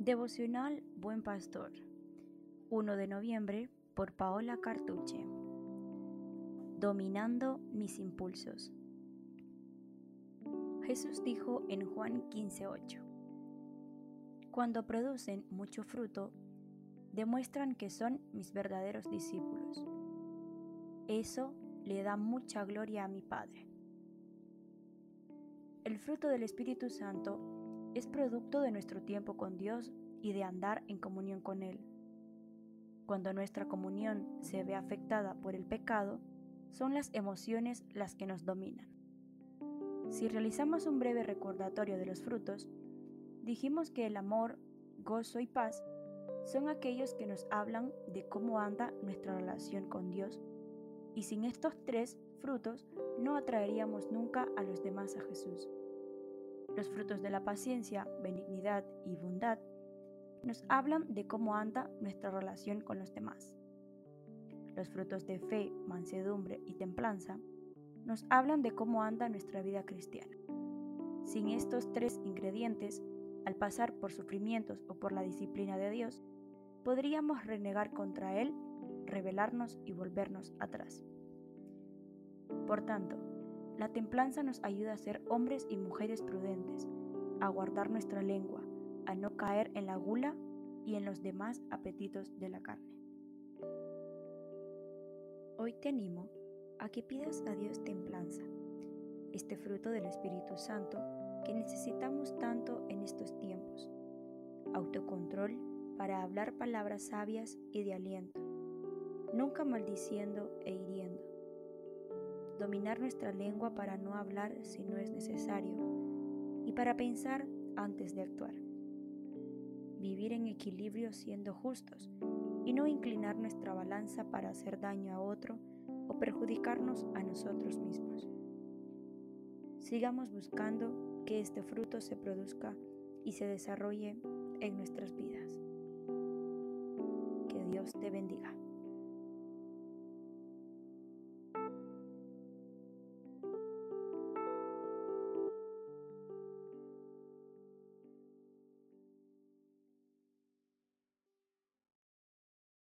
Devocional Buen Pastor, 1 de noviembre, por Paola Cartuche. Dominando mis impulsos. Jesús dijo en Juan 15:8, Cuando producen mucho fruto, demuestran que son mis verdaderos discípulos. Eso le da mucha gloria a mi Padre. El fruto del Espíritu Santo es producto de nuestro tiempo con Dios y de andar en comunión con Él. Cuando nuestra comunión se ve afectada por el pecado, son las emociones las que nos dominan. Si realizamos un breve recordatorio de los frutos, dijimos que el amor, gozo y paz son aquellos que nos hablan de cómo anda nuestra relación con Dios, y sin estos tres frutos no atraeríamos nunca a los demás a Jesús. Los frutos de la paciencia, benignidad y bondad nos hablan de cómo anda nuestra relación con los demás. Los frutos de fe, mansedumbre y templanza nos hablan de cómo anda nuestra vida cristiana. Sin estos tres ingredientes, al pasar por sufrimientos o por la disciplina de Dios, podríamos renegar contra Él, rebelarnos y volvernos atrás. Por tanto, la templanza nos ayuda a ser hombres y mujeres prudentes, a guardar nuestra lengua, a no caer en la gula y en los demás apetitos de la carne. Hoy te animo a que pidas a Dios templanza, este fruto del Espíritu Santo que necesitamos tanto en estos tiempos, autocontrol para hablar palabras sabias y de aliento, nunca maldiciendo e hiriendo dominar nuestra lengua para no hablar si no es necesario y para pensar antes de actuar. Vivir en equilibrio siendo justos y no inclinar nuestra balanza para hacer daño a otro o perjudicarnos a nosotros mismos. Sigamos buscando que este fruto se produzca y se desarrolle en nuestras vidas. Que Dios te bendiga.